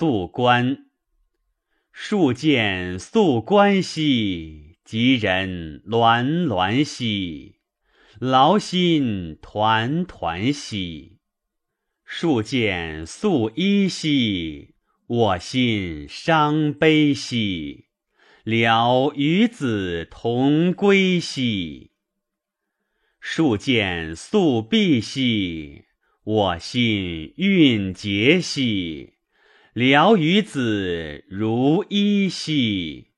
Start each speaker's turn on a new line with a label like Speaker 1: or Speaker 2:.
Speaker 1: 宿关。数见宿关兮，吉人鸾鸾兮，劳心团团兮。数见宿衣兮，我心伤悲兮。聊与子同归兮。数见宿壁兮，我心蕴结兮。聊与子如衣兮。